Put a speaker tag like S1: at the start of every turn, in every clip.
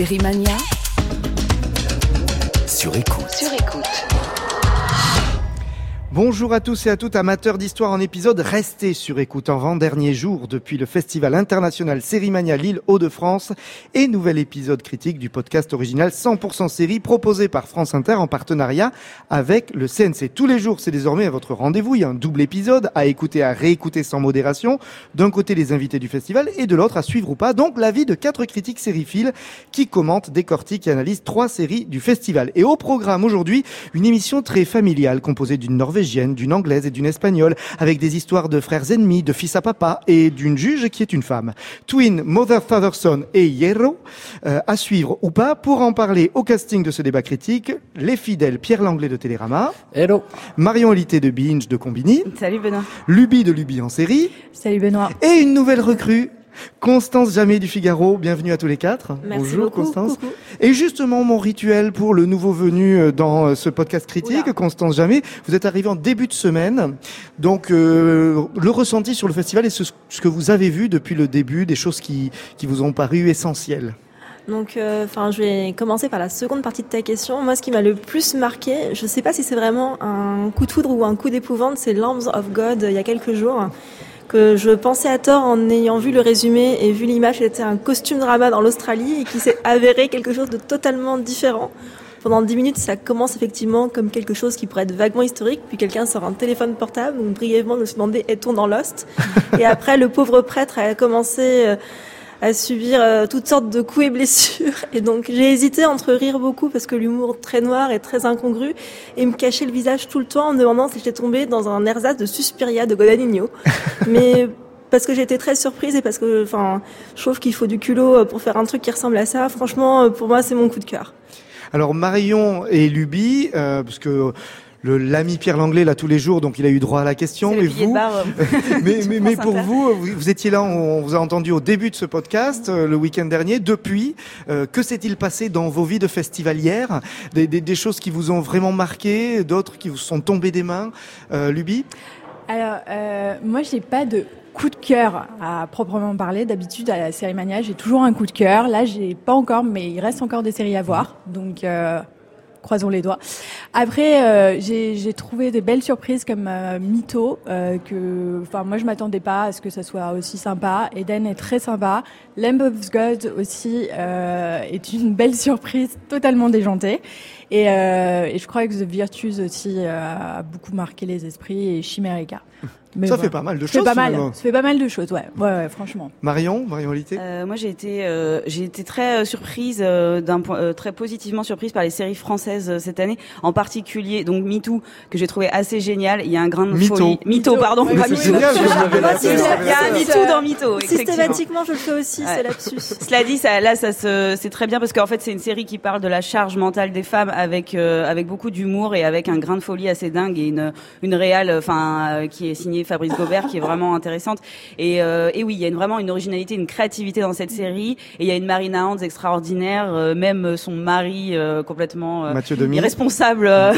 S1: Série Mania
S2: Sur écoute.
S1: sur écoute.
S3: Bonjour à tous et à toutes, amateurs d'histoire en épisode, restez sur écoute en avant-dernier jour depuis le Festival international Sérimania Lille Hauts-de-France et nouvel épisode critique du podcast original 100% série proposé par France Inter en partenariat avec le CNC. Tous les jours, c'est désormais à votre rendez-vous, il y a un double épisode à écouter, à réécouter sans modération. D'un côté, les invités du festival et de l'autre, à suivre ou pas. Donc, l'avis de quatre critiques sériphiles qui commentent, décortiquent et analysent trois séries du festival. Et au programme aujourd'hui, une émission très familiale composée d'une norvégienne, d'une anglaise et d'une espagnole, avec des histoires de frères ennemis, de fils à papa et d'une juge qui est une femme. Twin, Mother, Father, Son et Hierro, euh, à suivre ou pas. Pour en parler au casting de ce débat critique, les fidèles Pierre Langlais de Télérama,
S4: Hello.
S3: Marion Olité de Binge de Combini,
S5: Salut Benoît.
S3: Luby de Luby en série,
S5: Salut Benoît.
S3: et une nouvelle recrue, Constance Jamais du Figaro. Bienvenue à tous les quatre.
S5: Merci
S3: Bonjour
S5: beaucoup.
S3: Constance.
S5: Coucou.
S3: Et justement, mon rituel pour le nouveau venu euh, dans euh, ce podcast critique,
S5: Oula.
S3: Constance Jamais, vous êtes arrivé en début de semaine. Donc, euh, le ressenti sur le festival et ce, ce que vous avez vu depuis le début, des choses qui, qui vous ont paru essentielles.
S5: Donc, euh, enfin, je vais commencer par la seconde partie de ta question. Moi, ce qui m'a le plus marqué, je sais pas si c'est vraiment un coup de foudre ou un coup d'épouvante, c'est Lambs of God il y a quelques jours que je pensais à tort en ayant vu le résumé et vu l'image, c'était un costume drama dans l'Australie et qui s'est avéré quelque chose de totalement différent. Pendant 10 minutes, ça commence effectivement comme quelque chose qui pourrait être vaguement historique, puis quelqu'un sort un téléphone portable, donc brièvement, je me suis demandé, est-on dans Lost? Et après, le pauvre prêtre a commencé euh, à subir euh, toutes sortes de coups et blessures. Et donc, j'ai hésité entre rire beaucoup parce que l'humour très noir est très incongru et me cacher le visage tout le temps en me demandant si j'étais tombée dans un ersatz de Suspiria de Guadagnino. Mais parce que j'ai été très surprise et parce que, enfin, je trouve qu'il faut du culot euh, pour faire un truc qui ressemble à ça. Franchement, euh, pour moi, c'est mon coup de cœur.
S3: Alors, Marion et Luby, euh, parce que l'ami Pierre Langlais là tous les jours, donc il a eu droit à la question.
S5: C'est
S3: Mais vous,
S5: bar, euh,
S3: mais, mais, mais pour vous, vous, vous étiez là, on vous a entendu au début de ce podcast, euh, le week-end dernier. Depuis, euh, que s'est-il passé dans vos vies de festivalières des, des, des choses qui vous ont vraiment marqué, d'autres qui vous sont tombées des mains euh, Luby?
S6: Alors, euh, moi, j'ai pas de coup de cœur à proprement parler. D'habitude, à la série Mania, j'ai toujours un coup de cœur. Là, j'ai pas encore, mais il reste encore des séries à voir. Donc, euh, croisons les doigts. Après, euh, j'ai trouvé des belles surprises comme euh, Mytho, euh, que, enfin, moi, je m'attendais pas à ce que ça soit aussi sympa. Eden est très sympa. Lamb of God aussi euh, est une belle surprise, totalement déjantée. Et, euh, et je crois que The Virtues aussi euh, a beaucoup marqué les esprits et Chimerica. Mais
S3: Ça
S6: voilà.
S3: fait pas mal de choses.
S6: pas mal.
S3: finalement.
S6: Ça fait pas mal de choses, ouais. Ouais, ouais, franchement.
S3: Marion, Marion Olité
S7: Euh, moi, j'ai été, euh, j'ai été très euh, surprise, euh, d'un point, euh, très positivement surprise par les séries françaises euh, cette année, en particulier donc MeToo que j'ai trouvé assez génial. Il y a un grain de
S3: Mytho.
S7: folie. Mytho, pardon. Pas
S3: génial, je.
S7: Il y a un. MeToo dans effectivement.
S5: Systématiquement, je le fais aussi,
S7: Ouais.
S5: c'est lapsus.
S7: Cela dit, ça, là, ça se, c'est très bien parce qu'en fait, c'est une série qui parle de la charge mentale des femmes avec euh, avec beaucoup d'humour et avec un grain de folie assez dingue et une une réale, enfin, euh, qui est signée Fabrice Gobert, qui est vraiment intéressante. Et, euh, et oui, il y a une, vraiment une originalité, une créativité dans cette série. Et il y a une Marina Hans extraordinaire, euh, même son mari euh, complètement euh,
S3: Mathieu Demi
S7: irresponsable euh,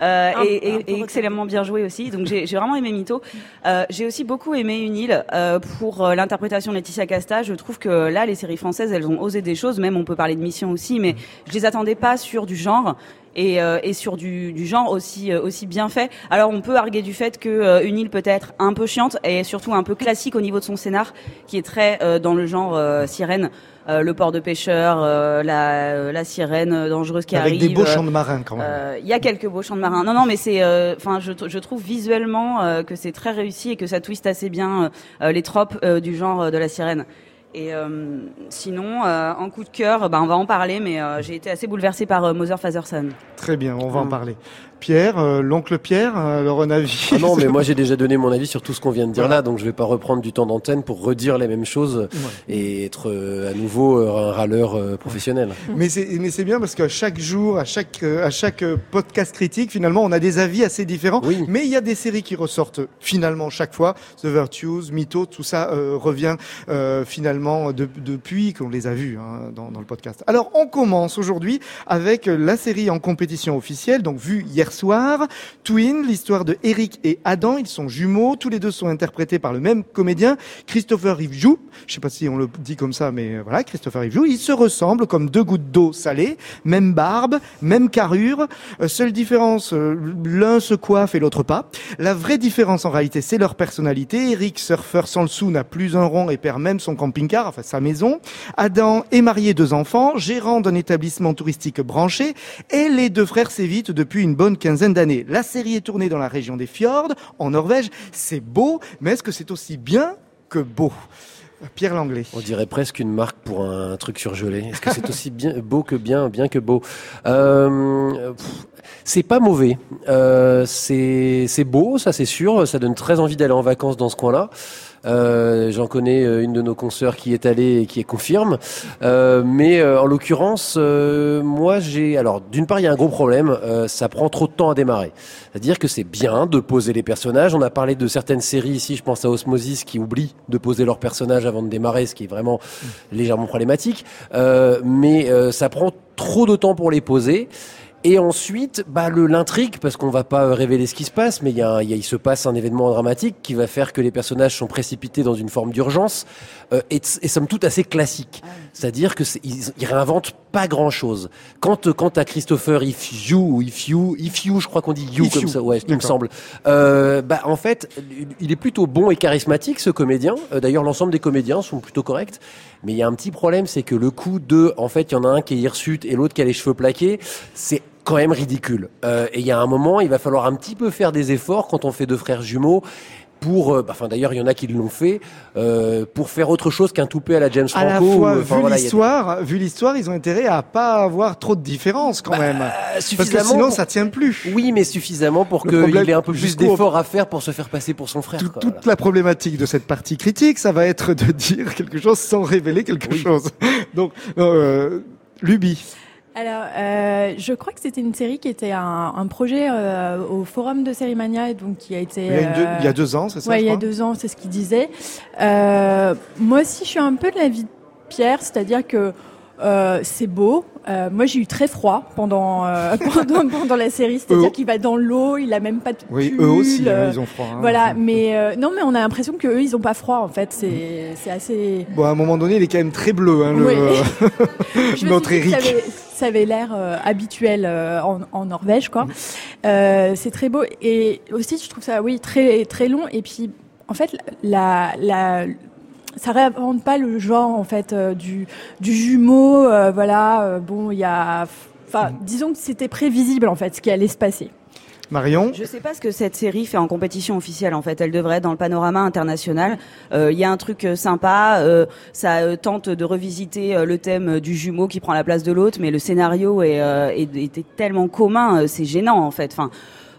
S5: Un-
S7: et,
S5: un
S7: et- excellemment bien joué aussi. Donc j'ai j'ai vraiment aimé Mytho. Euh, j'ai aussi beaucoup aimé Une île euh, pour l'interprétation de Laetitia Casta. Je trouve que là, les séries françaises, elles ont osé des choses. Même on peut parler de Mission aussi, mais je les attendais pas sur du genre. Et, euh, et sur du, du genre aussi euh, aussi bien fait. Alors on peut arguer du fait que euh, une île peut être un peu chiante et surtout un peu classique au niveau de son scénar, qui est très euh, dans le genre euh, sirène, Euh, le port de pêcheur, euh, la, la sirène dangereuse qui
S3: Avec
S7: arrive.
S3: des beaux chants de marins quand même.
S7: euh, Il y a quelques beaux chants de marins. Non, non, mais c'est, euh, enfin, je, je trouve visuellement euh, que c'est très réussi et que ça twiste assez bien euh, les tropes euh, du genre euh, de la sirène. Et euh, sinon, euh, en coup de cœur, bah, on va en parler, mais euh, j'ai été assez bouleversée par euh, Mother Father Son.
S3: Très bien, on va en
S7: Mm.
S3: parler. Pierre, euh, l'oncle Pierre, euh, alors un avis
S4: Ah non, mais moi j'ai déjà donné mon avis sur tout ce qu'on vient de dire là, donc je vais pas reprendre du temps d'antenne pour redire les mêmes choses et être euh, à nouveau euh, un râleur euh, professionnel.
S3: Mais c'est mais c'est bien parce qu'à chaque jour, à chaque euh, à chaque euh, podcast critique, finalement, on a des avis assez différents.
S4: Oui.
S3: Mais il y a des séries qui ressortent finalement chaque fois. The Virtues, Mytho, tout ça euh, revient euh, finalement de- depuis qu'on les a vus hein, dans, dans le podcast. Alors on commence aujourd'hui avec la série en compétition officielle, donc vue hier soir. Twin, l'histoire de Eric et Adam, ils sont jumeaux, tous les deux sont interprétés par le même comédien, Christopher Reeve Je sais pas si on le dit comme ça, mais euh, voilà, Christopher Reeve Ils se ressemblent comme deux gouttes d'eau salée, même barbe, même carrure. Euh, seule différence, euh, l'un se coiffe et l'autre pas. La vraie différence en réalité, c'est leur personnalité. Eric, surfeur sans le sou, n'a plus un rond et perd même son camping-car, enfin sa maison. Adam est marié, deux enfants, gérant d'un établissement touristique branché, et les deux frères s'évitent depuis une bonne quinzaine d'années. La série est tournée dans la région des fjords, en Norvège. C'est beau, mais est-ce que c'est aussi bien que beau? Pierre Langlais.
S4: On dirait presque une marque pour un truc surgelé. Est-ce que c'est aussi bien beau que bien, bien que beau? Euh, C'est pas mauvais. Euh, c'est beau, ça c'est sûr. Ça donne très envie d'aller en vacances dans ce coin-là. Euh, J'en connais euh, une de nos consoeurs qui est allée et qui est confirme. Euh, mais euh, en l'occurrence, moi j'ai. Alors d'une part, il y a un gros problème. ça prend trop de temps à démarrer. C'est-à-dire que c'est bien de poser les personnages. On a parlé de certaines séries ici. Je pense à Osmosis qui oublie de poser leurs personnages avant de démarrer, ce qui est vraiment légèrement problématique. mais ça prend trop de temps pour les poser. Et ensuite, bah, le l'intrigue, parce qu'on va pas révéler ce qui se passe, mais il y a, il se passe un événement dramatique qui va faire que les personnages sont précipités dans une forme d'urgence, euh, et, et somme toute assez classique. C'est-à-dire que ils, réinventent pas grand-chose. Quand quand à Christopher If You ou If You, If You, je crois qu'on dit You comme ça, ouais, il me semble. Euh, bah en fait, il est plutôt bon et charismatique ce comédien. Euh, d'ailleurs, l'ensemble des comédiens sont plutôt corrects. Mais il y a un petit problème, c'est que le coup de, en fait, il y en a un qui est hirsute et l'autre qui a les cheveux plaqués, c'est quand même ridicule. Euh, et il y a un moment, il va falloir un petit peu faire des efforts quand on fait deux frères jumeaux pour, euh, bah, enfin d'ailleurs il y en a qui l'ont fait, euh, pour faire autre chose qu'un toupet à la James Franco.
S3: À la fois, vu l'histoire, vu l'histoire, ils ont intérêt à pas avoir trop de différences quand bah, même, parce que sinon ça tient plus.
S4: Oui, mais suffisamment pour qu'il ait un peu plus d'efforts à faire pour se faire passer pour son frère.
S3: toute la problématique de cette partie critique, ça va être de dire quelque chose sans révéler quelque chose. Donc, euh, Luby.
S6: Alors, euh, je crois que c'était une série qui était un, un projet euh, au forum de Sérimania donc qui a été.
S3: Il y a, deux, il y a deux ans, c'est ça
S6: Ouais, il y a deux ans, c'est ce qu'il disait. Euh, moi aussi, je suis un peu de la vie de Pierre, c'est-à-dire que euh, c'est beau. Euh, moi, j'ai eu très froid pendant euh, pendant, pendant, la série, c'est-à-dire qu'il va dans l'eau, il a même pas de pull.
S3: Oui, eux aussi, hein, ils ont froid. Hein,
S6: voilà, mais non, mais on a l'impression que eux, ils ont pas froid. En fait, c'est c'est assez.
S3: Bon, à un moment donné, il est quand même très bleu, hein, le,
S6: oui. notre Eric. Ça avait, l'air habituel en, en, Norvège, quoi. c'est très beau et aussi, je trouve ça, oui, très très long. Et puis, en fait, la la ça réinvente pas le genre en fait euh, du du jumeau euh, voilà euh, bon il y a enfin disons que c'était prévisible en fait ce qui allait se passer
S3: Marion
S7: Je sais pas ce que cette série fait en compétition officielle. En fait, elle devrait être dans le panorama international. Il y a un truc sympa. ça tente de revisiter le thème du jumeau qui prend la place de l'autre, mais le scénario est, était tellement commun, c'est gênant en fait. Enfin,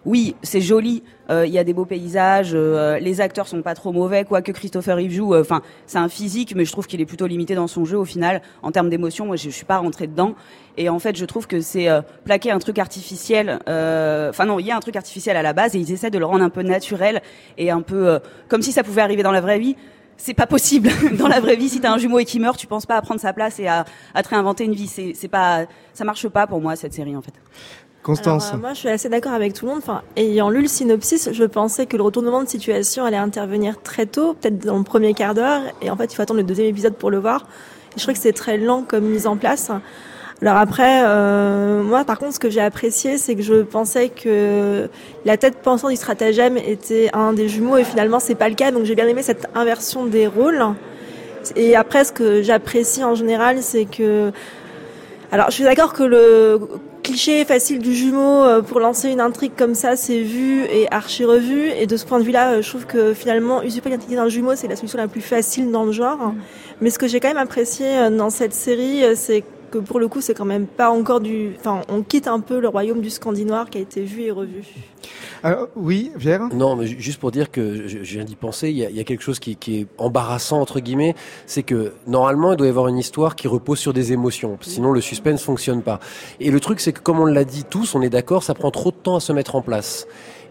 S7: oui, c'est joli. Euh, il y a des beaux paysages. Euh, les acteurs sont pas trop mauvais, quoique Christopher Reeve joue. Euh, enfin, c'est un physique, mais je trouve qu'il est plutôt limité dans son jeu au final. En termes d'émotion, moi, je, je suis pas rentrée dedans. Et en fait, je trouve que c'est plaquer un truc artificiel. Enfin non, il y a un truc artificiel à la base, et ils essaient de le rendre un peu naturel et un peu comme si ça pouvait arriver dans la vraie vie c'est pas possible dans la vraie vie. Si t'as un jumeau et qui meurt, tu penses pas à prendre sa place et à, à te réinventer une vie. C'est pas, ça marche pas pour moi cette série en fait.
S3: Constance.
S5: Euh, moi, je suis assez d'accord avec tout le monde. Enfin, ayant lu le synopsis, je pensais que le retournement de situation allait intervenir très tôt, peut-être dans le premier quart d'heure. Et en fait, il faut attendre le deuxième épisode pour le voir. Et je trouvais que c'est très lent comme mise en place. Alors après, euh, moi, par contre, ce que j'ai apprécié, c'est que je pensais que la tête pensante du stratagème était un des jumeaux, et finalement, c'est pas le cas. Donc, j'ai bien aimé cette inversion des rôles. Et après, ce que j'apprécie en général, c'est que alors, je suis d'accord que le cliché facile du jumeau euh, pour lancer une intrigue comme ça, c'est vu et archi revu. Et de ce point de vue-là, euh, je trouve que finalement, usurper l'identité d'un jumeau, c'est la solution la plus facile dans le genre. Mm. Mais ce que j'ai quand même apprécié euh, dans cette série, c'est que pour le coup, c'est quand même pas encore du. Enfin, on quitte un peu le royaume du Scandinois qui a été vu et revu.
S3: Euh, oui, Pierre
S4: Non, mais juste pour dire que je, viens d'y penser, il y, a, il y, a, quelque chose qui, qui est embarrassant, entre guillemets, c'est que normalement, il doit y avoir une histoire qui repose sur des émotions, sinon le suspense fonctionne pas. Et le truc, c'est que comme on l'a dit tous, on est d'accord, ça prend trop de temps à se mettre en place.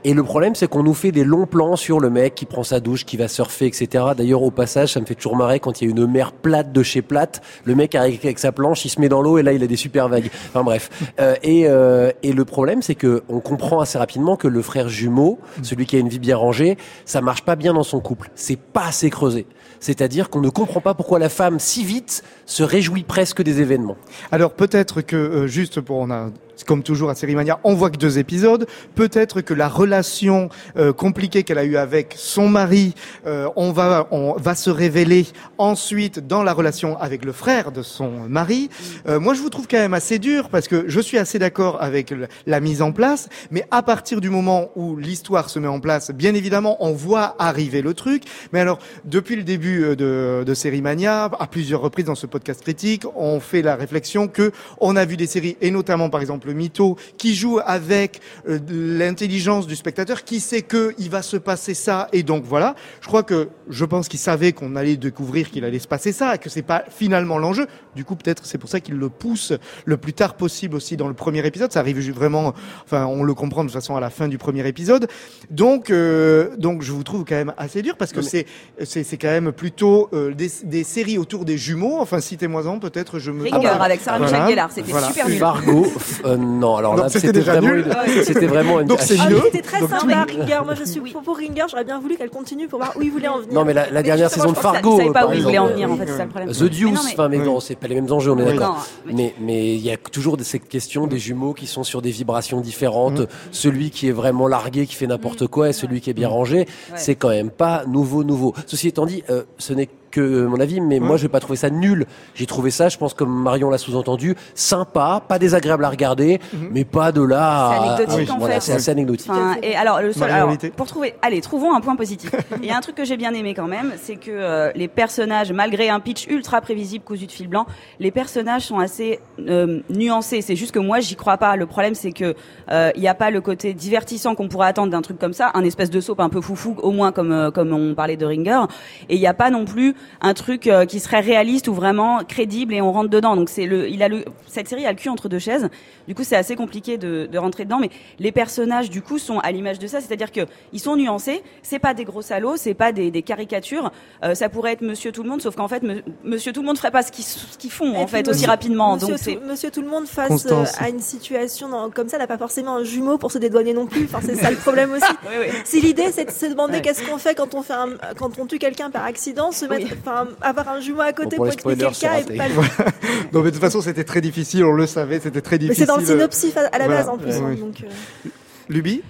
S4: Et le problème, c'est qu'on nous fait des longs plans sur le mec qui prend sa douche, qui va surfer, etc. D'ailleurs, au passage, ça me fait toujours marrer quand il y a une mer plate de chez plate. Le mec arrive avec sa planche, il se met dans l'eau et là, il a des super vagues. Enfin bref. Euh, et, euh, et le problème, c'est que on comprend assez rapidement que le frère jumeau, celui qui a une vie bien rangée, ça marche pas bien dans son couple. C'est pas assez creusé. C'est-à-dire qu'on ne comprend pas pourquoi la femme si vite se réjouit presque des événements.
S3: Alors peut-être que euh, juste pour on a comme toujours à Série Mania, on voit que deux épisodes. Peut-être que la relation euh, compliquée qu'elle a eue avec son mari, euh, on va on va se révéler ensuite dans la relation avec le frère de son mari. Euh, moi, je vous trouve quand même assez dur parce que je suis assez d'accord avec la mise en place, mais à partir du moment où l'histoire se met en place, bien évidemment, on voit arriver le truc. Mais alors, depuis le début euh, de, de Série Mania, à plusieurs reprises dans ce podcast critique, on fait la réflexion que on a vu des séries, et notamment par exemple le Mytho, qui joue avec euh, l'intelligence du spectateur, qui sait que il va se passer ça, et donc voilà. Je crois que je pense qu'il savait qu'on allait découvrir qu'il allait se passer ça, et que c'est pas finalement l'enjeu. Du coup, peut-être c'est pour ça qu'il le pousse le plus tard possible aussi dans le premier épisode. Ça arrive vraiment, enfin, on le comprend de toute façon à la fin du premier épisode. Donc, euh, donc je vous trouve quand même assez dur parce que c'est c'est c'est quand même plutôt euh, des, des séries autour des jumeaux. Enfin, citez-moi-en peut-être. Je me
S7: Rigueur
S3: Ah bah,
S7: avec Sarah Michel
S3: voilà.
S7: Gellar, c'était
S3: Voilà.
S7: super nul.
S4: Fargo, euh, non, alors
S3: Non,
S4: là,
S3: c'était déjà
S4: vraiment,
S3: nul.
S4: une- c'était vraiment une.
S3: Donc c'est
S5: Ah,
S3: mieux.
S5: c'était très
S3: Donc,
S5: sympa, Ringer. Moi, je suis pour, pour Ringer. J'aurais bien voulu qu'elle continue pour voir où il voulait en venir.
S4: Non, mais la, la dernière saison de
S7: je
S4: Fargo,
S7: Ils savaient pas
S4: par
S7: où ils voulaient en
S4: exemple,
S7: venir, en fait, c'est ça le problème.
S4: The Deuce,
S7: non,
S4: enfin, mais
S3: Oui.
S4: bon, c'est pas les mêmes enjeux, on est
S3: Oui.
S4: d'accord.
S7: Non, oui.
S4: Mais il y a toujours de- cette question des jumeaux qui sont sur des vibrations différentes. Celui qui est vraiment largué, qui fait n'importe quoi, et celui qui est bien rangé, c'est quand même pas nouveau, nouveau. Ceci étant dit, euh, ce n'est que euh, mon avis, mais moi, j'ai pas trouvé ça nul. J'ai trouvé ça, je pense, comme Marion l'a sous-entendu, sympa, pas désagréable à regarder, mais pas de là.
S7: C'est anecdotique,
S4: à-
S7: en
S4: voilà,
S7: fait.
S4: c'est assez anecdotique.
S7: Enfin, et alors le seul, alors, pour trouver, allez, trouvons un point positif. Il y a un truc que j'ai bien aimé quand même, c'est que euh, les personnages, malgré un pitch ultra prévisible cousu de fil blanc, les personnages sont assez euh, nuancés. C'est juste que moi, j'y crois pas. Le problème, c'est que euh, il n'y a pas le côté divertissant qu'on pourrait attendre d'un truc comme ça, un espèce de soap un peu foufou, au moins comme euh, comme on parlait de Ringer. Et il n'y a pas non plus un truc euh, qui serait réaliste ou vraiment crédible et on rentre dedans. Donc c'est le, il a le, cette série a le cul entre deux chaises. Du coup, c'est assez compliqué de, de rentrer dedans. Mais les personnages, du coup, sont à l'image de ça, c'est-à-dire que ils sont nuancés. C'est pas des gros salauds, c'est pas des, des caricatures. Euh, ça pourrait être Monsieur Tout le Monde, sauf qu'en fait, me- Monsieur Tout le Monde ferait pas ce qu'ils ce qu'ils font
S5: Et
S7: en fait aussi
S5: monsieur-
S7: rapidement.
S5: Monsieur,
S7: Donc
S5: tout,
S7: c'est
S5: monsieur tout le monde face euh, à une situation dans- comme ça, n'a pas forcément un jumeau pour se dédouaner non plus. Enfin, c'est ça le problème aussi.
S7: Oui, oui.
S5: Si l'idée c'est de se demander
S7: Ouais.
S5: qu'est-ce qu'on fait quand on fait un, quand on tue quelqu'un par accident, se mettre,
S7: Oui.
S5: Enfin, avoir un jumeau à côté
S4: Bon, pour
S5: pour, expliquer le cas et pas le-
S3: Non, mais de toute façon, c'était très difficile. On le savait. C'était très
S5: Mais
S3: difficile.
S5: c'est dans le synopsis à la
S3: Voilà.
S5: base en plus.
S3: Ouais,
S5: hein,
S3: oui.
S5: donc, euh,
S3: Luby.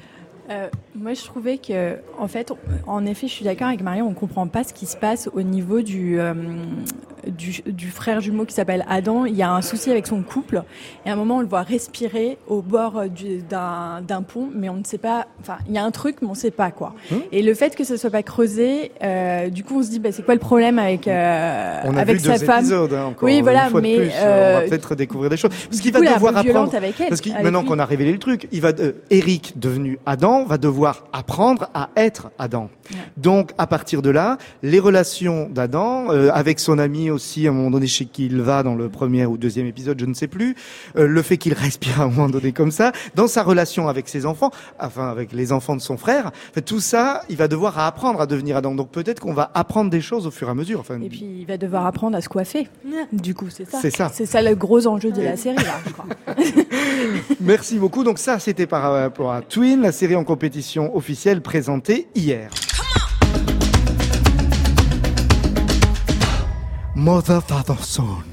S6: Euh, moi, je trouvais que, en fait, en effet, je suis d'accord avec Marion, on comprend pas ce qui se passe au niveau du, euh, du, du frère jumeau qui s'appelle Adam. Il y a un souci avec son couple. Et à un moment, on le voit respirer au bord du- d'un pont, mais on ne sait pas. Enfin, il y a un truc, mais on ne sait pas quoi. Et le fait que ce soit pas creusé, euh, du coup, on se dit, bah, c'est quoi le problème avec euh,
S3: On a
S6: avec
S3: vu
S6: sa
S3: deux
S6: femme
S3: épisodes. Hein, encore,
S6: Oui,
S3: une
S6: voilà,
S3: de
S6: mais,
S3: plus.
S6: euh,
S3: on va peut-être découvrir des choses. Parce qu'il va devoir apprendre.
S6: avec elle.
S3: Parce que maintenant qu'on a révélé le truc, il va, euh, Eric devenu Adam va devoir apprendre à être Adam. Donc à partir de là, les relations d'Adam euh, avec son ami aussi à un moment donné chez qui il va dans le premier ou deuxième épisode, je ne sais plus, euh, le fait qu'il respire à un moment donné comme ça, dans sa relation avec ses enfants, enfin avec les enfants de son frère, en fait, tout ça, il va devoir apprendre à devenir Adam. Donc peut-être qu'on va apprendre des choses au fur et à mesure. Enfin,
S6: Et puis, il va devoir apprendre à se coiffer. Du coup, c'est ça.
S3: C'est ça.
S6: C'est ça le gros enjeu de la série, là, je crois.
S3: Merci beaucoup. Donc ça, c'était par rapport à Twin, la série en compétition officielle présentée hier. Mother, Father, Son.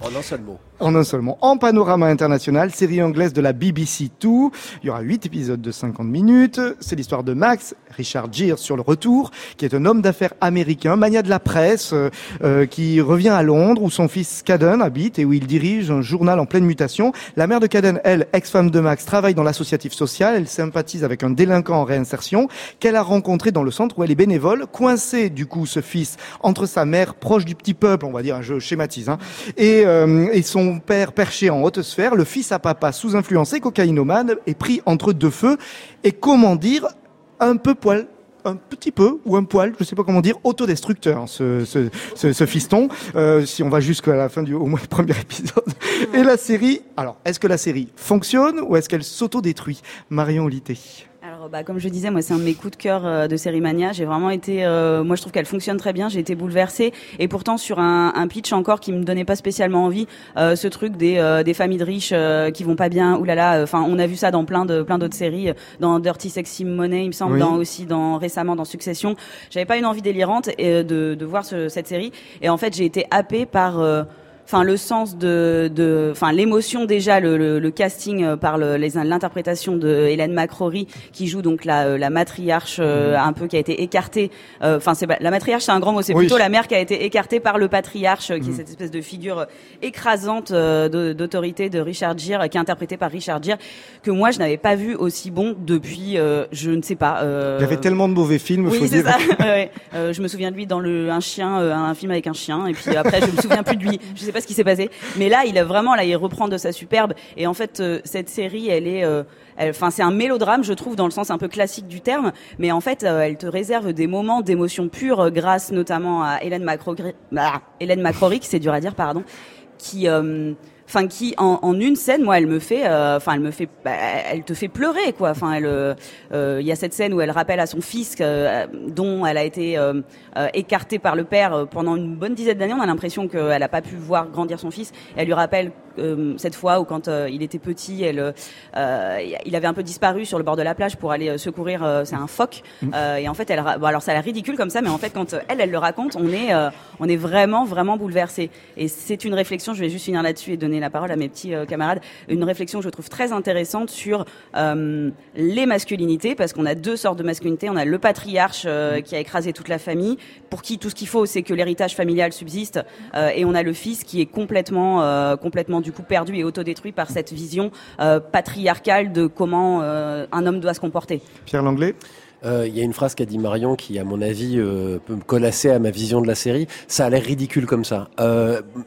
S4: En un seul mot.
S3: En un seul mot. En panorama international, série anglaise de la BBC Two. Il y aura huit épisodes de 50 minutes. C'est l'histoire de Max, Richard Gere sur le retour, qui est un homme d'affaires américain, mania de la presse, euh, euh, qui revient à Londres où son fils Caden habite et où il dirige un journal en pleine mutation. La mère de Caden, elle, ex-femme de Max, travaille dans l'associatif social. Elle sympathise avec un délinquant en réinsertion qu'elle a rencontré dans le centre où elle est bénévole. Coincé, du coup, ce fils entre sa mère proche du petit peuple, on va dire, je schématise, hein, et, euh, et son père perché en haute sphère, le fils à papa sous influencé, cocaïnomane, est pris entre deux feux. Et comment dire, un peu poil un petit peu ou un poil, je sais pas comment dire, autodestructeur, hein, ce, ce, ce, ce fiston. Euh, si on va jusqu'à la fin du au moins premier épisode. Et la série, alors est-ce que la série fonctionne ou est-ce qu'elle s'autodétruit? Marion Litté.
S7: Alors alors, bah, comme je disais, moi, c'est un de mes coups de cœur euh, de Série Mania. J'ai vraiment été, euh, moi, je trouve qu'elle fonctionne très bien. J'ai été bouleversée, et pourtant sur un, un, pitch encore qui me donnait pas spécialement envie. Euh, ce truc des, euh, des familles de riches qui vont pas bien. Ouh là là. Enfin, on a vu ça dans plein de plein d'autres séries, dans Dirty Sexy Money, il me semble, dans aussi dans récemment dans Succession. J'avais pas une envie délirante de, de voir ce, cette série, et en fait, j'ai été happée par enfin le sens de, de enfin l'émotion déjà, le, le, le casting euh, par l'interprétation de Hélène McCrory qui joue donc la, euh, la matriarche euh, mhm. un peu qui a été écartée. Enfin c'est la matriarche c'est un grand mot, c'est plutôt la mère qui a été écartée par le patriarche qui est mhm. cette espèce de figure écrasante d'autorité de Richard Gere qui est interprété par Richard Gere que moi je n'avais pas vu aussi bon depuis je ne sais pas.
S3: Il y avait tellement de mauvais films.
S7: Oui
S3: c'est
S7: ça. ouais. je me souviens de lui dans le un chien, un film avec un chien et puis après je me souviens plus de lui. Je sais pas ce qui s'est passé. Mais là, il a vraiment, là, il reprend de sa superbe. Et en fait, euh, cette série, elle est, euh, enfin, c'est un mélodrame, je trouve, dans le sens un peu classique du terme. Mais en fait, euh, elle te réserve des moments d'émotion pure, grâce notamment à Hélène Macrory, bah, Hélène c'est dur à dire, pardon, qui enfin qui en, une scène moi elle me fait enfin elle me fait bah, elle te fait pleurer quoi enfin elle il y a cette scène où elle rappelle à son fils dont elle a été euh, écartée par le père euh, pendant une bonne dizaine d'années. On a l'impression qu'elle n'a pas pu voir grandir son fils. Elle lui rappelle euh, cette fois où quand il était petit, elle, il avait un peu disparu sur le bord de la plage pour aller secourir. c'est un phoque. Mm. et en fait, elle, bon, alors ça a l'air ridicule comme ça, mais en fait, quand elle, elle le raconte, on est, on est vraiment, vraiment bouleversé. Et c'est une réflexion. Je vais juste finir là-dessus et donner la parole à mes petits camarades. Une réflexion que je trouve très intéressante sur les masculinités, parce qu'on a deux sortes de masculinité. On a le patriarche qui a écrasé toute la famille, pour qui tout ce qu'il faut, c'est que l'héritage familial subsiste, euh, et on a le fils qui est complètement, euh, complètement du coup perdu et autodétruit par cette vision euh, patriarcale de comment un homme doit se comporter.
S3: Pierre Langlais
S4: il y a une phrase qu'a dit Marion qui, à mon avis, peut me colasser à ma vision de la série. Ça a l'air ridicule comme ça.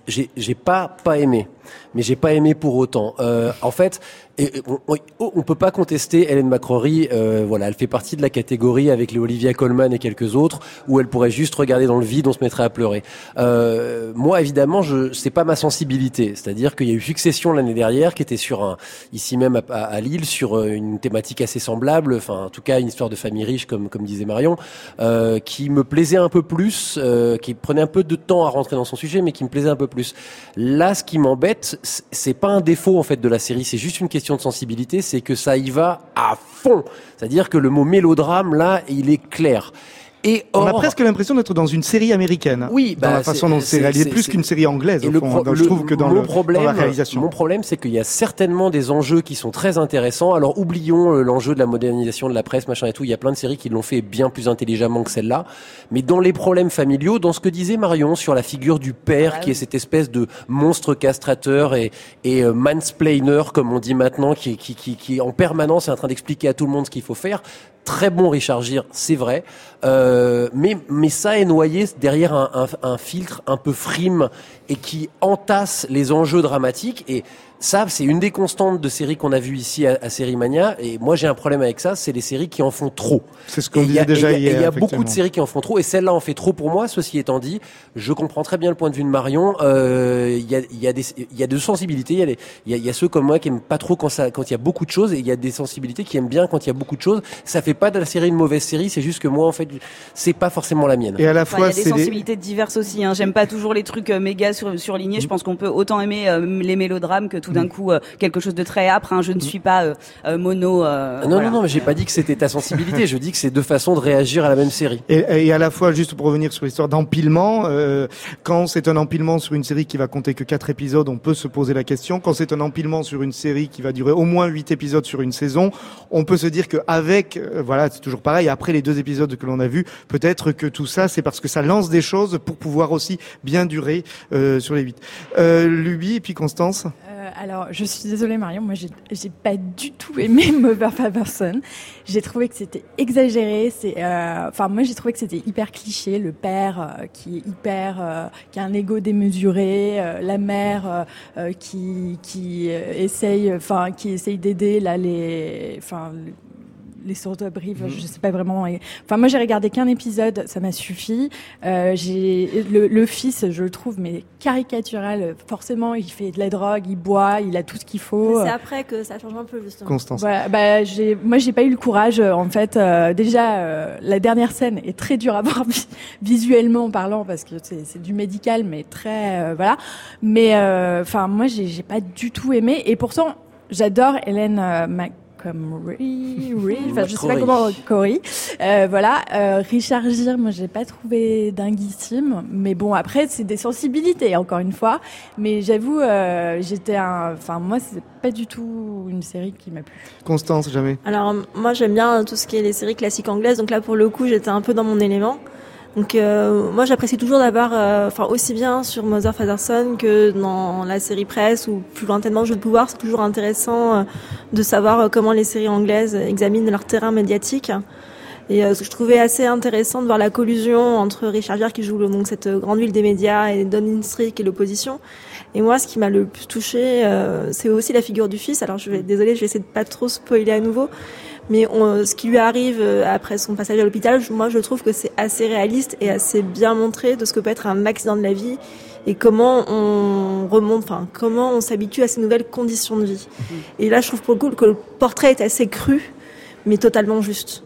S4: j'ai pas pas aimé, mais j'ai pas aimé pour autant. en fait, on, on, peut pas contester Hélène McCrory. Euh, voilà, elle fait partie de la catégorie avec les Olivia Colman et quelques autres où elle pourrait juste regarder dans le vide, on se mettrait à pleurer. Euh, moi, évidemment, je c'est pas ma sensibilité. C'est-à-dire qu'il y a eu Succession l'année dernière qui était sur un ici même à, Lille sur euh, une thématique assez semblable. Enfin, en tout cas, une histoire de famille riche, comme comme disait Marion, euh, qui me plaisait un peu plus, euh, qui prenait un peu de temps à rentrer dans son sujet, mais qui me plaisait un peu plus. Là, ce qui m'embête, c'est pas un défaut en fait de la série, c'est juste une question de sensibilité, c'est que ça y va à fond. C'est-à-dire que le mot mélodrame, là, il est clair.
S3: Et on a presque l'impression d'être dans une série américaine.
S4: Oui,
S3: dans bah, la façon dont c'est réalisé, plus qu'une série anglaise. Au fond, je trouve que dans, le,
S4: problème,
S3: la réalisation.
S4: Mon problème, c'est qu'il y a certainement des enjeux qui sont très intéressants. Alors oublions euh, l'enjeu de la modernisation de la presse, machin et tout. Il y a plein de séries qui l'ont fait bien plus intelligemment que celle-là. Mais dans les problèmes familiaux, dans ce que disait Marion sur la figure du père, ah qui est cette espèce de monstre castrateur et, et euh, mansplainer, comme on dit maintenant, qui, qui, qui, qui en permanence est en train d'expliquer à tout le monde ce qu'il faut faire très bon Richard c'est vrai, euh, mais mais ça est noyé derrière un, un, un, filtre un peu frime et qui entasse les enjeux dramatiques. Et ça, c'est une des constantes de séries qu'on a vues ici à, à Série Mania. Et moi, j'ai un problème avec ça, c'est les séries qui en font trop.
S3: C'est ce qu'on disait déjà hier.
S4: Il y a beaucoup de séries qui en font trop, et celle-là en fait trop pour moi. Ceci étant dit, je comprends très bien le point de vue de Marion. Euh, il y, a, y, a des, il y a de sensibilités. Il y, a y a, il y a ceux comme moi qui aiment pas trop quand ça, quand il y a beaucoup de choses, et il y a des sensibilités qui aiment bien quand il y a beaucoup de choses. Ça fait pas de la série une mauvaise série. C'est juste que moi, en fait, c'est pas forcément la mienne.
S3: Et à la fois,
S7: il y a des sensibilités diverses aussi. Hein. J'aime pas toujours les trucs euh, méga sur, surlignés. Je pense qu'on peut autant aimer euh, les mélodrames que tout d'un mm. coup quelque chose de très âpre. Hein. Je ne suis pas euh, euh, mono.
S4: Euh, non, non, non, mais j'ai pas dit que c'était ta sensibilité. je dis que c'est deux façons de réagir à la même série.
S3: Et, et à la fois, juste pour revenir sur l'histoire d'empilement, quand c'est un empilement sur une série qui va compter que quatre épisodes, on peut se poser la question. Quand c'est un empilement sur une série qui va durer au moins huit épisodes sur une saison, on peut se dire qu'avec, voilà, c'est toujours pareil. Après les deux épisodes que l'on a vus, peut-être que tout ça, c'est parce que ça lance des choses pour pouvoir aussi bien durer sur les huit. Euh, Luby et puis Constance?
S6: Alors, je suis désolée Marion, moi j'ai pas du tout aimé Mother Person. J'ai trouvé que c'était exagéré. C'est, euh, enfin moi j'ai trouvé que c'était hyper cliché. Le père euh, qui est hyper, euh, qui a un ego démesuré, la mère qui qui essaye, enfin qui essaye d'aider là les, enfin les sources de brief, je sais pas vraiment. Enfin, moi, j'ai regardé qu'un épisode, ça m'a suffi. Euh, j'ai le, le, fils, je le trouve, mais caricatural. Forcément, il fait de la drogue, il boit, il a tout ce qu'il faut.
S5: C'est après que ça change un peu, justement.
S3: Constance.
S6: Voilà, bah, j'ai, moi, j'ai pas eu le courage. En fait, euh, déjà, euh, la dernière scène est très dure à voir visuellement parlant parce que c'est, du médical, mais très euh, voilà. Mais enfin, moi, j'ai, j'ai pas du tout aimé. Et pourtant, j'adore Hélène Mac oui, enfin, je sais pas comment, Cory. Euh, voilà, euh, Richard Gere, moi j'ai pas trouvé dinguissime, mais bon après c'est des sensibilités encore une fois, mais j'avoue euh, j'étais un, enfin moi c'est pas du tout une série qui m'a plu.
S3: Constance, jamais.
S5: Alors moi j'aime bien tout ce qui est les séries classiques anglaises, donc là pour le coup j'étais un peu dans mon élément. Donc euh, moi j'apprécie toujours d'avoir, euh, enfin aussi bien sur Mother Father Son que dans la série presse ou plus lointainement Jeu de pouvoir, c'est toujours intéressant euh, de savoir comment les séries anglaises examinent leur terrain médiatique. Et je trouvais assez intéressant de voir la collusion entre Richard Gere qui joue donc cette grande ville des médias et Don Street qui est l'opposition. Et moi, ce qui m'a le plus touché, c'est aussi la figure du fils. Alors je vais, désolée, je vais essayer de pas trop spoiler à nouveau, mais on, ce qui lui arrive euh, après son passage à l'hôpital, moi je trouve que c'est assez réaliste et assez bien montré de ce que peut être un accident de la vie et comment on remonte, enfin comment on s'habitue à ces nouvelles conditions de vie. Mhm. Et là, je trouve pour le coup que le portrait est assez cru, mais totalement juste.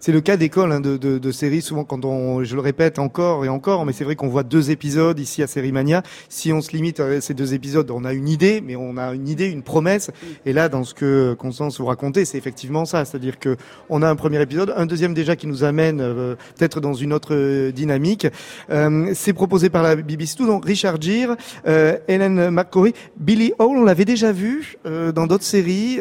S3: C'est le cas d'école hein, de, de, de, séries. Souvent, quand on, je le répète encore et encore, mais c'est vrai qu'on voit deux épisodes ici à Série Mania. Si on se limite à ces deux épisodes, on a une idée, mais on a une idée, une promesse. Et là, dans ce que Constance vous racontait, c'est effectivement ça. C'est-à-dire que on a un premier épisode, un deuxième déjà qui nous amène euh, peut-être dans une autre euh, dynamique. Euh, c'est proposé par la BBC Two, donc Richard Gere, euh, Helen McCory, Billy Hall. On l'avait déjà vu dans d'autres séries.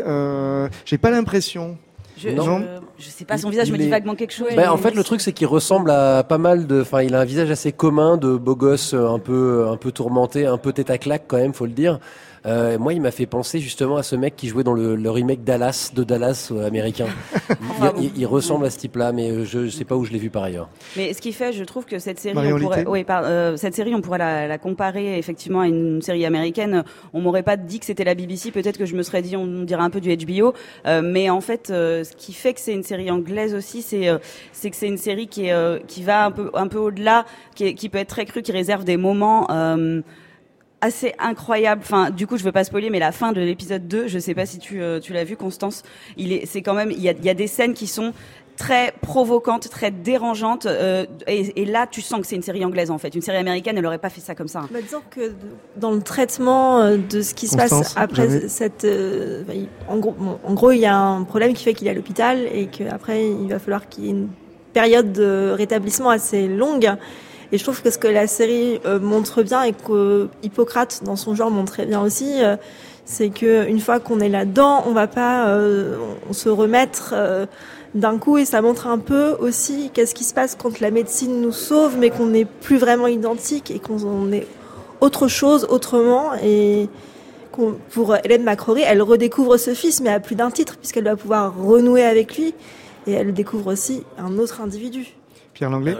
S3: J'ai pas l'impression.
S7: Je, non. je, sais pas, son visage me dit vaguement quelque chose.
S4: Ben, en fait, le truc, c'est qu'il ressemble à pas mal de. Enfin, il a un visage assez commun de beau gosse, un peu, un peu tourmenté, un peu tête à claque quand même, faut le dire. Euh, moi, il m'a fait penser justement à ce mec qui jouait dans le, le remake Dallas de Dallas euh, américain. il, il, ressemble à ce type-là, mais euh, je ne sais pas où je l'ai vu par ailleurs.
S7: Mais ce qui fait, je trouve que cette série, on pourrait, oui, par, euh, cette série, on pourrait la, la, comparer effectivement à une série américaine. On m'aurait pas dit que c'était la BBC. Peut-être que je me serais dit, on dirait un peu du HBO. Euh, mais en fait, ce qui fait que c'est une série anglaise aussi, c'est c'est que c'est une série qui est, qui va un peu un peu au-delà, qui, qui peut être très crue, qui réserve des moments assez incroyable. Enfin, du coup, je veux pas spoiler, mais la fin de l'épisode 2, je sais pas si tu, euh, tu l'as vu, Constance. Il est, c'est quand même, il y a, il y a des scènes qui sont très provocantes, très dérangeantes. Euh, et, et, là, tu sens que c'est une série anglaise en fait. Une série américaine, elle aurait pas fait ça comme ça.
S5: Bah, disons que dans le traitement euh, de ce qui se passe après cette, euh, en gros, en gros, il y a un problème qui fait qu'il est à l'hôpital et qu'après, il va falloir qu'il y ait une période de rétablissement assez longue. Et je trouve que ce que la série euh, montre bien et que Hippocrate dans son genre montrait bien aussi, euh, c'est que une fois qu'on est là-dedans, on va pas euh, se remettre d'un coup. Et ça montre un peu aussi qu'est-ce qui se passe quand la médecine nous sauve mais qu'on n'est plus vraiment identique et qu'on est autre chose autrement. Et pour Hélène McCrory, elle redécouvre ce fils mais à plus d'un titre puisqu'elle va pouvoir renouer avec lui. Et elle découvre aussi un autre individu.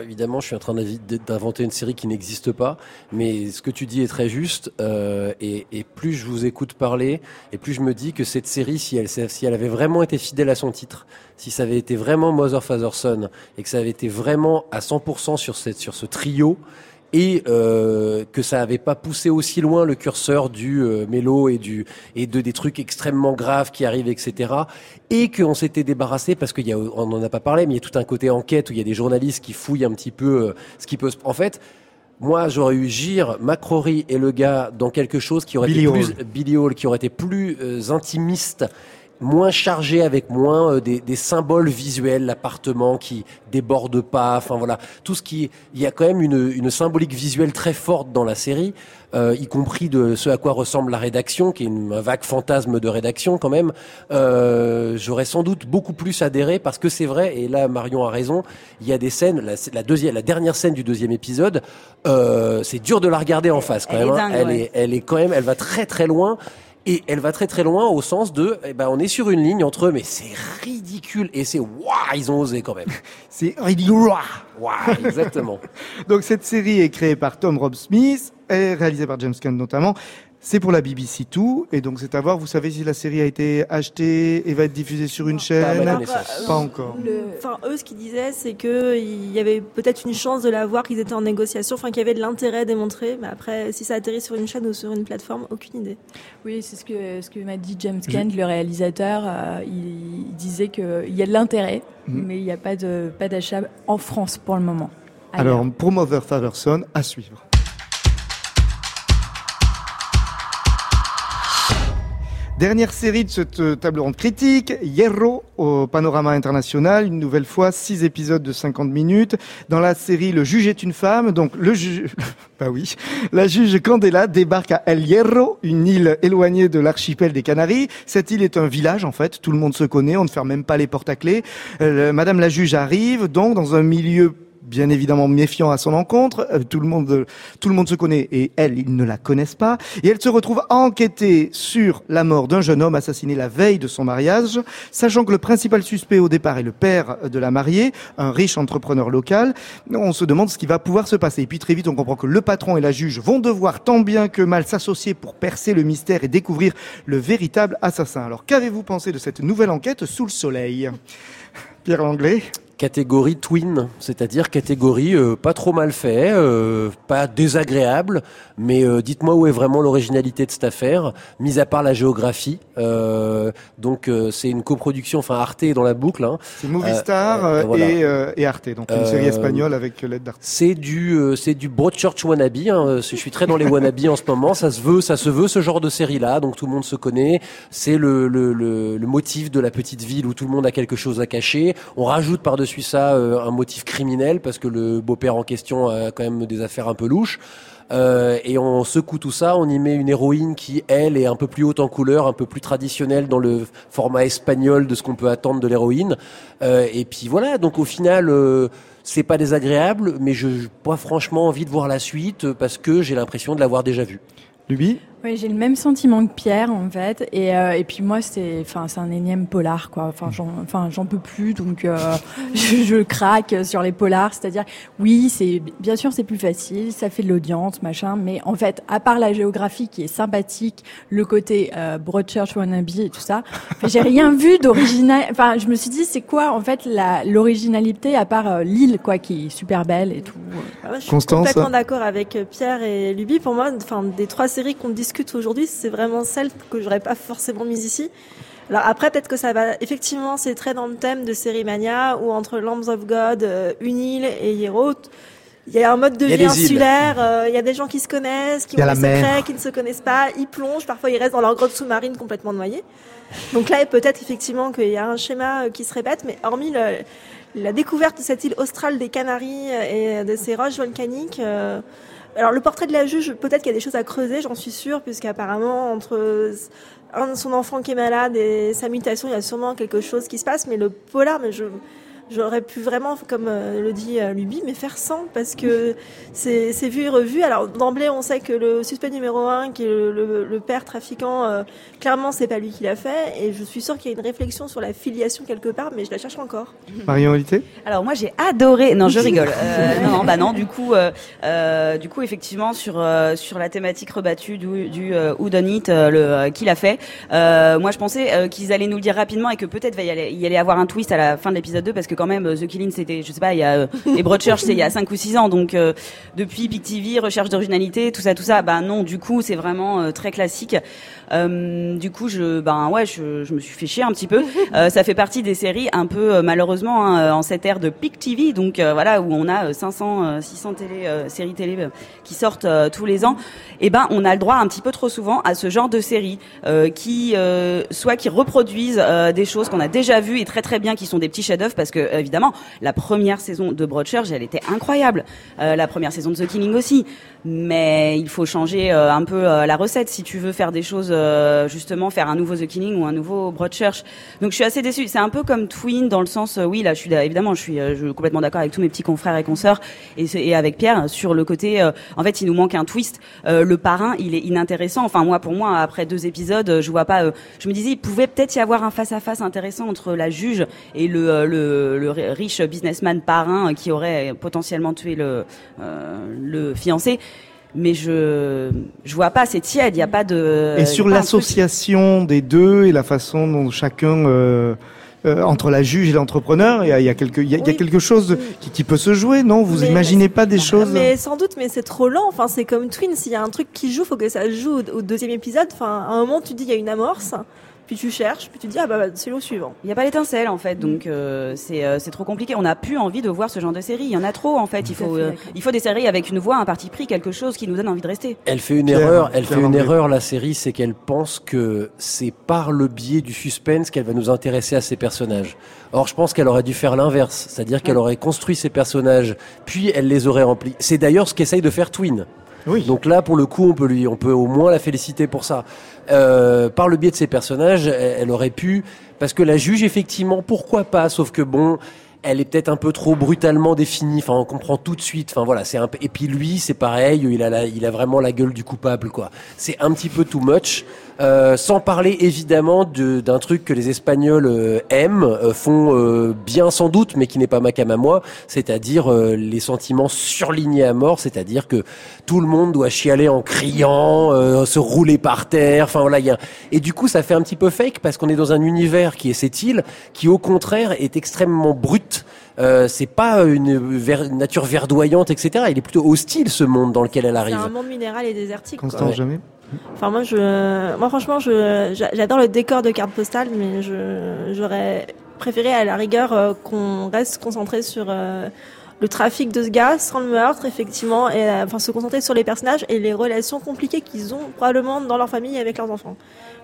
S4: Évidemment, je suis en train d'inventer une série qui n'existe pas, mais ce que tu dis est très juste. Euh, et, plus je vous écoute parler, et plus je me dis que cette série, si elle, si elle avait vraiment été fidèle à son titre, si ça avait été vraiment Mother Father Son, et que ça avait été vraiment à 100% sur, cette, sur ce trio, et euh, que ça avait pas poussé aussi loin le curseur du euh, mélo et du et de des trucs extrêmement graves qui arrivent etc et qu'on s'était débarrassé parce qu'il y a on n'en a pas parlé mais il y a tout un côté enquête où il y a des journalistes qui fouillent un petit peu euh, ce qui peut se en fait moi, j'aurais eu Gire, Macrory et le gars dans quelque chose qui aurait été plus Billy Hall, qui aurait été plus euh, intimiste moins chargé avec moins euh, des, des, symboles visuels, l'appartement qui déborde pas, enfin voilà, tout ce qui, il y a quand même une, une symbolique visuelle très forte dans la série, euh, y compris de ce à quoi ressemble la rédaction, qui est une, un vague fantasme de rédaction quand même. Euh, J'aurais sans doute beaucoup plus adhéré parce que c'est vrai, et là Marion a raison, il y a des scènes, la, la deuxième, la dernière scène du deuxième épisode, euh, c'est dur de la regarder en face quand
S7: elle
S4: même.
S7: Est hein.
S4: elle est, elle est quand même, elle va très très loin. Et elle va très très loin au sens de, eh ben, on est sur une ligne entre, mais c'est ridicule et c'est waouh, ils ont osé quand même.
S3: c'est ridicule.
S4: Waouh, exactement.
S3: Donc cette série est créée par Tom Rob Smith, est réalisée par James Gunn notamment. C'est pour la BBC Two, et donc c'est à voir. Vous savez si la série a été achetée et va être diffusée sur une chaîne
S4: ma
S5: Pas,
S3: encore.
S5: Le- Enfin, eux, ce qu'ils disaient, c'est que il y avait peut-être une chance de la voir, qu'ils étaient en négociation, enfin, qu'il y avait de l'intérêt démontré. Mais après, si ça atterrit sur une chaîne ou sur une plateforme, aucune idée.
S6: Oui, c'est ce que, ce que m'a dit James Kent, le réalisateur. Euh, il, il disait qu'il y a de l'intérêt,
S3: Mhm.
S6: mais il n'y a pas de pas d'achat en France pour le moment. Ailleurs.
S3: Alors, pour Mother Father Son, à suivre. Dernière série de cette euh, table ronde critique, Hierro au panorama international, une nouvelle fois, six épisodes de 50 minutes. Dans la série, le juge est une femme, donc le juge, bah oui, la juge Candela débarque à El Hierro, une île éloignée de l'archipel des Canaries. Cette île est un village, en fait, tout le monde se connaît, on ne ferme même pas les portes à clé. Euh, Madame la juge arrive, donc, dans un milieu bien évidemment méfiant à son encontre. Euh, tout le monde, tout le monde se connaît et elle, ils ne la connaissent pas. Et elle se retrouve à enquêter sur la mort d'un jeune homme assassiné la veille de son mariage, sachant que le principal suspect au départ est le père de la mariée, un riche entrepreneur local. On se demande ce qui va pouvoir se passer. Et puis très vite, on comprend que le patron et la juge vont devoir tant bien que mal s'associer pour percer le mystère et découvrir le véritable assassin. Alors, qu'avez-vous pensé de cette nouvelle enquête sous le soleil? Pierre Langlais
S4: Catégorie twin, c'est-à-dire catégorie euh, pas trop mal fait, euh, pas désagréable, mais euh, dites-moi où est vraiment l'originalité de cette affaire, mis à part la géographie. Donc c'est une coproduction, enfin Arte est dans la boucle. Hein.
S3: C'est Movie Star
S4: euh, voilà.
S3: et, et Arte, donc une série espagnole avec l'aide d'Arte.
S4: C'est du c'est du Broadchurch wannabe. Hein. Je suis très dans les wannabe en ce moment. Ça se veut, ça se veut ce genre de série là. Donc tout le monde se connaît. C'est le, le, le, le motif de la petite ville où tout le monde a quelque chose à cacher. On rajoute par dessus ça euh, un motif criminel parce que le beau-père en question a quand même des affaires un peu louches. Euh, et on secoue tout ça, on y met une héroïne qui, elle, est un peu plus haute en couleur, un peu plus traditionnelle dans le format espagnol de ce qu'on peut attendre de l'héroïne. Euh, et puis voilà, donc au final, c'est pas désagréable, mais je n'ai pas franchement envie de voir la suite parce que j'ai l'impression de l'avoir déjà vue.
S3: Luby?
S6: Oui, j'ai le même sentiment que Pierre en fait, et, euh, et puis moi c'est, enfin c'est un énième polar quoi. Enfin j'en, enfin j'en peux plus, donc euh, je, je craque sur les polars. C'est-à-dire, oui, c'est bien sûr c'est plus facile, ça fait de l'audience, machin, mais en fait, à part la géographie qui est sympathique, le côté euh, Broadchurch wannabe et tout ça, j'ai rien vu d'original. Enfin, je me suis dit c'est quoi en fait la l'originalité à part euh, l'île quoi qui est super belle et tout.
S5: Ah ouais, je suis
S3: Constance
S5: complètement d'accord avec Pierre et Luby. Pour moi, enfin, des trois séries qu'on discute aujourd'hui, c'est vraiment celle que j'aurais pas forcément mise ici? Alors après, peut-être que ça va, effectivement, c'est très dans le thème de Série Mania, où entre Lambs of God, euh, une île et Hero, il y a un mode de vie insulaire, euh, il y a des gens qui se connaissent, qui ont des secrets, qui ne se connaissent pas, ils plongent, parfois ils restent dans leur grotte sous-marine complètement noyés. Donc là, peut-être effectivement qu'il y a un schéma euh, qui se répète, mais hormis le, la découverte de cette île australe des Canaries euh, et de ces roches volcaniques. euh, alors le portrait de la juge, peut-être qu'il y a des choses à creuser, j'en suis sûre, puisqu'apparemment entre euh, son enfant qui est malade et sa mutation, il y a sûrement quelque chose qui se passe. Mais le polar, mais je j'aurais pu vraiment, comme euh, le dit euh, Luby, mais faire sans parce que c'est vu et revu. Alors d'emblée, on sait que le suspect numéro un, qui est le, le- le père trafiquant, euh, clairement c'est pas lui qui l'a fait. Et je suis sûre qu'il y a une réflexion sur la filiation quelque part, mais je la cherche encore.
S3: Marion Olité
S7: Alors moi j'ai adoré. Non, je rigole. Euh, non, non, bah non. Du coup, euh, euh, du coup, effectivement, sur euh, sur la thématique rebattue du, du euh, Who Done It, euh, le euh, qui l'a fait. euh, moi, je pensais euh, qu'ils allaient nous le dire rapidement et que peut-être va y aller, il y allait avoir un twist à la fin de l'épisode 2 parce que quand même euh, The Killing c'était, je sais pas, il y a euh, et Broadchurch c'est il y a 5 ou 6 ans. Donc euh, depuis Pic TV, recherche d'originalité, tout ça, tout ça. Bah non, du coup, c'est vraiment euh, très classique. Euh, du coup, je, ben ouais, je, je me suis fait chier un petit peu. Euh, ça fait partie des séries un peu malheureusement hein, en cette ère de Pic TV, donc euh, voilà où on a euh, 500, euh, 600 télé, euh, séries télé euh, qui sortent euh, tous les ans. Et ben, on a le droit un petit peu trop souvent à ce genre de séries euh, qui euh, soit qui reproduisent euh, des choses qu'on a déjà vues et très très bien, qui sont des petits chefs-d'œuvre parce que évidemment la première saison de Broadchurch, elle était incroyable. Euh, la première saison de The Killing aussi, mais il faut changer euh, un peu euh, la recette si tu veux faire des choses euh, justement faire un nouveau The Killing ou un nouveau Broadchurch. Donc je suis assez déçue. C'est un peu comme Twin dans le sens euh, oui là je suis évidemment je suis, euh, je suis complètement d'accord avec tous mes petits confrères et consoeurs et, et avec Pierre sur le côté euh, en fait il nous manque un twist. Le parrain il est inintéressant. Enfin moi pour moi après deux épisodes je vois pas. je me disais il pouvait peut-être y avoir un face à face intéressant entre la juge et le le, le ri- riche businessman parrain qui aurait potentiellement tué le le fiancé. Mais je je vois pas, c'est tiède, il y a pas de.
S3: Et sur l'association des deux et la façon dont chacun euh, euh, entre la juge et l'entrepreneur, il y a, il y a quelque, il y a, y quelque chose qui, qui peut se jouer, non? Vous
S5: Mais-
S3: imaginez pas des choses?
S5: Mais sans doute, mais c'est trop lent. Enfin, c'est comme Twin. S'il y a un truc qui joue, faut que ça joue au, au deuxième épisode. Enfin, à un moment, tu dis il y a une amorce, puis tu cherches, puis tu dis ah bah c'est le suivant.
S7: Il n'y a pas l'étincelle en fait, donc euh, c'est euh, c'est trop compliqué. On n'a plus envie de voir ce genre de série. Il y en a trop en fait. Il faut
S6: fait,
S7: euh, il faut des séries avec une voix, un parti pris, quelque chose qui nous donne envie de rester.
S4: Elle fait une erreur, elle fait une erreur la série, c'est qu'elle pense que c'est par le biais du suspense qu'elle va nous intéresser à ses personnages. Or, je pense qu'elle aurait dû faire l'inverse, c'est-à-dire qu'elle aurait construit ses personnages, puis elle les aurait remplis. C'est d'ailleurs ce qu'essaye de faire Twin.
S3: Oui.
S4: Donc là, pour le coup, on peut lui, on peut au moins la féliciter pour ça. Euh, par le biais de ses personnages, elle, elle aurait pu, parce que la juge, effectivement, pourquoi pas, sauf que bon, elle est peut-être un peu trop brutalement définie. Enfin, on comprend tout de suite. Enfin voilà, c'est un. Et puis lui, c'est pareil. Il a, la- il a vraiment la gueule du coupable, quoi. C'est un petit peu too much. Euh, sans parler évidemment de- d'un truc que les Espagnols euh, aiment, euh, font euh, bien sans doute, mais qui n'est pas ma cam à moi, c'est-à-dire euh, les sentiments surlignés à mort, c'est-à-dire que tout le monde doit chialer en criant, euh, se rouler par terre. Enfin voilà, il y a et du coup ça fait un petit peu fake parce qu'on est dans un univers qui est cette île, qui au contraire est extrêmement brut. Euh, c'est pas une, ver- une nature verdoyante, etc. Il est plutôt hostile ce monde dans lequel elle
S5: C'est
S4: arrive.
S5: un monde minéral et désertique.
S4: Ouais.
S3: jamais?
S5: Enfin moi je, moi franchement je, j'adore le décor de carte postale, mais je, j'aurais préféré à la rigueur euh, qu'on reste concentré sur euh, le trafic de ce gars sans le meurtre effectivement, et euh, enfin se concentrer sur les personnages et les relations compliquées qu'ils ont probablement dans leur famille et avec leurs enfants.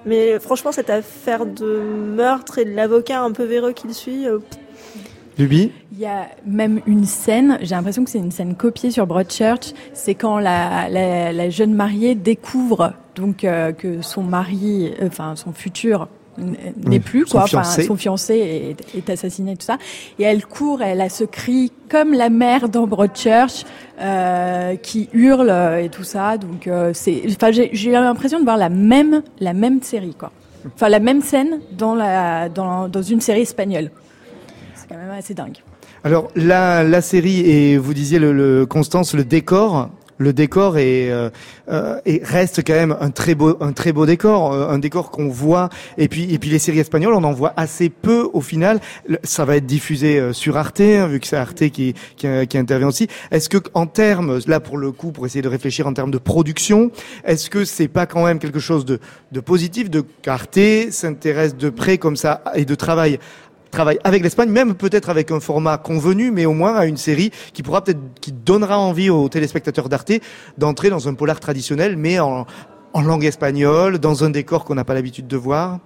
S5: Mais franchement cette affaire de meurtre et de l'avocat un peu véreux qu'il suit, euh,
S3: Luby
S6: Il y a même une scène, j'ai l'impression que c'est une scène copiée sur Broadchurch, c'est quand la, la, la jeune mariée découvre donc euh, que son mari, euh, enfin son futur n'est plus
S3: son
S6: quoi, enfin
S3: fiancé.
S6: son fiancé est, est assassiné tout ça, et elle court, elle a ce cri comme la mère dans Broadchurch euh, qui hurle euh, et tout ça, donc euh, c'est, enfin j'ai j'ai l'impression de voir la même la même série quoi, enfin la même scène dans la dans dans une série espagnole. Même assez dingue.
S3: Alors la, série et vous disiez le, Constance le décor. Le décor est, euh, euh, reste quand même un très beau décor euh, un décor qu'on voit. Et puis les séries espagnoles on en voit assez peu au final. Ça va être diffusé sur Arte hein, vu que c'est Arte qui intervient aussi. Est-ce que en termes là pour le coup pour essayer de réfléchir en termes de production est-ce que c'est pas quand même quelque chose de de positif de qu'Arte s'intéresse de près comme ça et de travail travaille avec l'Espagne, même peut-être avec un format convenu, mais au moins à une série qui pourra peut-être, qui donnera envie aux téléspectateurs d'Arte d'entrer dans un polar traditionnel, mais en, en langue espagnole, dans un décor qu'on n'a pas l'habitude de voir.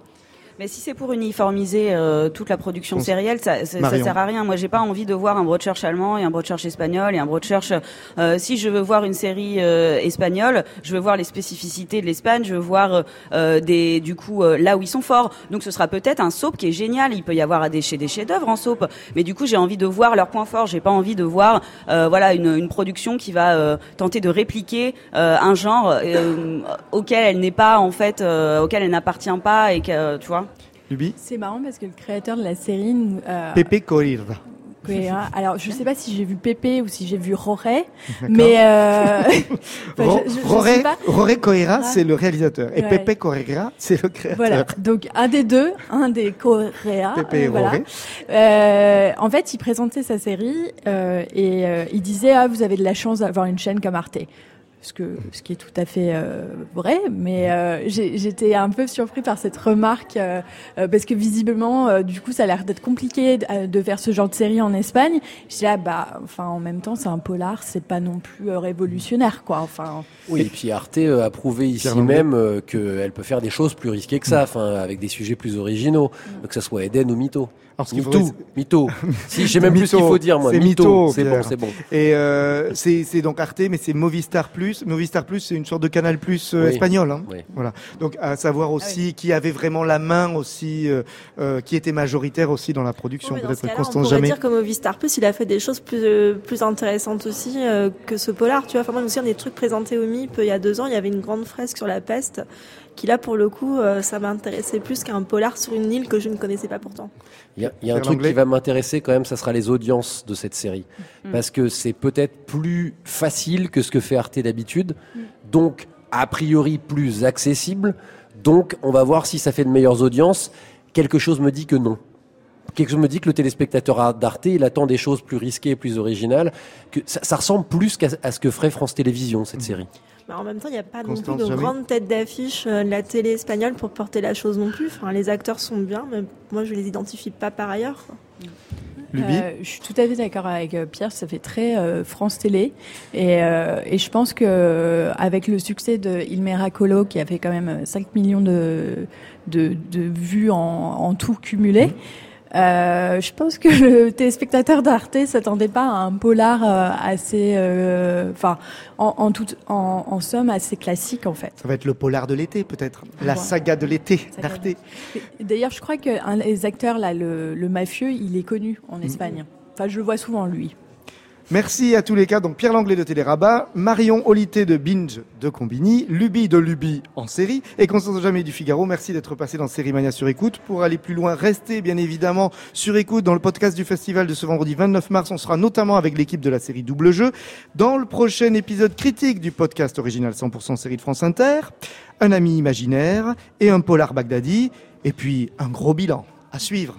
S7: Mais si c'est pour uniformiser euh, toute la production
S3: Cons-
S7: sérielle, ça, ça, sert à rien. Moi, j'ai pas envie de voir un Broadchurch allemand et un Broadchurch espagnol et un Broadchurch. Euh, si je veux voir une série euh, espagnole, je veux voir les spécificités de l'Espagne. Je veux voir euh, des, du coup, euh, là où ils sont forts. Donc, ce sera peut-être un soap qui est génial. Il peut y avoir des, des chefs-d'œuvre en soap, mais du coup, j'ai envie de voir leurs points forts. J'ai pas envie de voir, euh, voilà, une, une production qui va euh, tenter de répliquer euh, un genre euh, auquel elle n'est pas en fait, euh, auquel elle n'appartient pas et que, tu vois.
S3: Luby
S6: C'est marrant parce que le créateur de la série, euh,
S3: Pepe Corrida.
S6: Correa- alors je sais pas si j'ai vu Pépé ou si j'ai vu Roré, mais euh, enfin,
S3: Ro-
S6: je-
S3: Roré. Roré
S6: Ah.
S3: c'est le réalisateur. Et
S6: Ouais.
S3: Pepe Correa, c'est le créateur.
S6: Voilà, donc un des deux, un des Correa,
S3: Pepe
S6: euh,
S3: et
S6: voilà.
S3: Roré.
S6: Euh, en fait, il présentait sa série euh, et il disait ah vous avez de la chance d'avoir une chaîne comme Arte. Ce, que, ce qui est tout à fait euh, vrai, mais euh, j'ai- j'étais un peu surpris par cette remarque euh, euh, parce que visiblement, euh, du coup, ça a l'air d'être compliqué de, euh, de faire ce genre de série en Espagne. Je dis là, bah, enfin, en même temps, c'est un polar, c'est pas non plus euh, révolutionnaire, quoi. Enfin,
S4: Oui, et puis Arte a prouvé ici
S3: Pierre
S4: même euh, qu'elle peut faire des choses plus risquées que ça, enfin avec des sujets plus originaux, que ça soit Eden ou Mytho.
S3: Alors, ce qu'il
S4: Mytho, si, je sais même plus ce qu'il faut dire, moi.
S3: C'est Mytho,
S4: c'est bon, c'est bon.
S3: Et euh, c'est donc Arte, mais c'est Movistar Plus. Movistar Plus, c'est une sorte de Canal Plus euh,
S4: Oui.
S3: espagnol. Hein.
S4: Oui.
S3: Voilà. Donc à savoir aussi qui avait vraiment la main aussi, euh, euh, qui était majoritaire aussi dans la production.
S5: Dans ce on pourrait
S3: Jamais.
S5: dire que Movistar Plus, il a fait des choses plus euh, plus intéressantes aussi euh, que ce polar. Tu vois, enfin moi, je me souviens des trucs présentés au MIP il y a deux ans. Il y avait une grande fresque sur la peste, qui là pour le coup, euh, ça m'intéressait plus qu'un polar sur une île que je ne connaissais pas pourtant.
S4: Il y a, il y a un truc qui va m'intéresser quand même, ça sera les audiences de cette série.
S7: Mm.
S4: Parce que c'est peut-être plus facile que ce que fait Arte d'habitude. d'habitude, donc a priori plus accessible. Donc on va voir si ça fait de meilleures audiences. Quelque chose me dit que non. Quelque chose me dit que le téléspectateur d'Arte, il attend des choses plus risquées, plus originales. Que ça, ça ressemble plus qu'à à ce que ferait France Télévisions, cette série.
S5: Bah, en même temps, il n'y a pas
S3: Constance,
S5: non plus de
S3: jamais
S5: grande tête d'affiche euh, de la télé espagnole pour porter la chose non plus. Enfin, les acteurs sont bien, mais moi, je les identifie pas par ailleurs. quoi.
S6: Euh, je suis tout à fait d'accord avec euh, Pierre, ça fait très euh, France Télé. Et, euh, et je pense que avec le succès de Il Miracolo, qui a fait quand même 5 millions de, de, de vues en, en tout cumulé, euh, je pense que le téléspectateur d'Arte s'attendait pas à un polar euh, assez, euh, enfin, en, en, toute- en, en somme, assez classique en fait.
S3: Ça va être le polar de l'été, peut-être. La
S6: Ouais.
S3: saga de l'été d'Arte.
S6: D'ailleurs, je crois que un des acteurs là, le, le mafieux, il est connu en Espagne. Enfin, je le vois souvent lui.
S3: Merci à tous les cas. Donc Pierre Langlais de Télérama, Marion Olité de Binge de Combini, Luby de Luby en série et Constance Jamais du Figaro. Merci d'être passé dans Série Mania sur écoute. Pour aller plus loin, restez bien évidemment sur écoute dans le podcast du festival de ce vendredi 29 mars. On sera notamment avec l'équipe de la série Double Jeu dans le prochain épisode critique du podcast original 100% série de France Inter, un ami imaginaire et un polar Baghdadi et puis un gros bilan à suivre.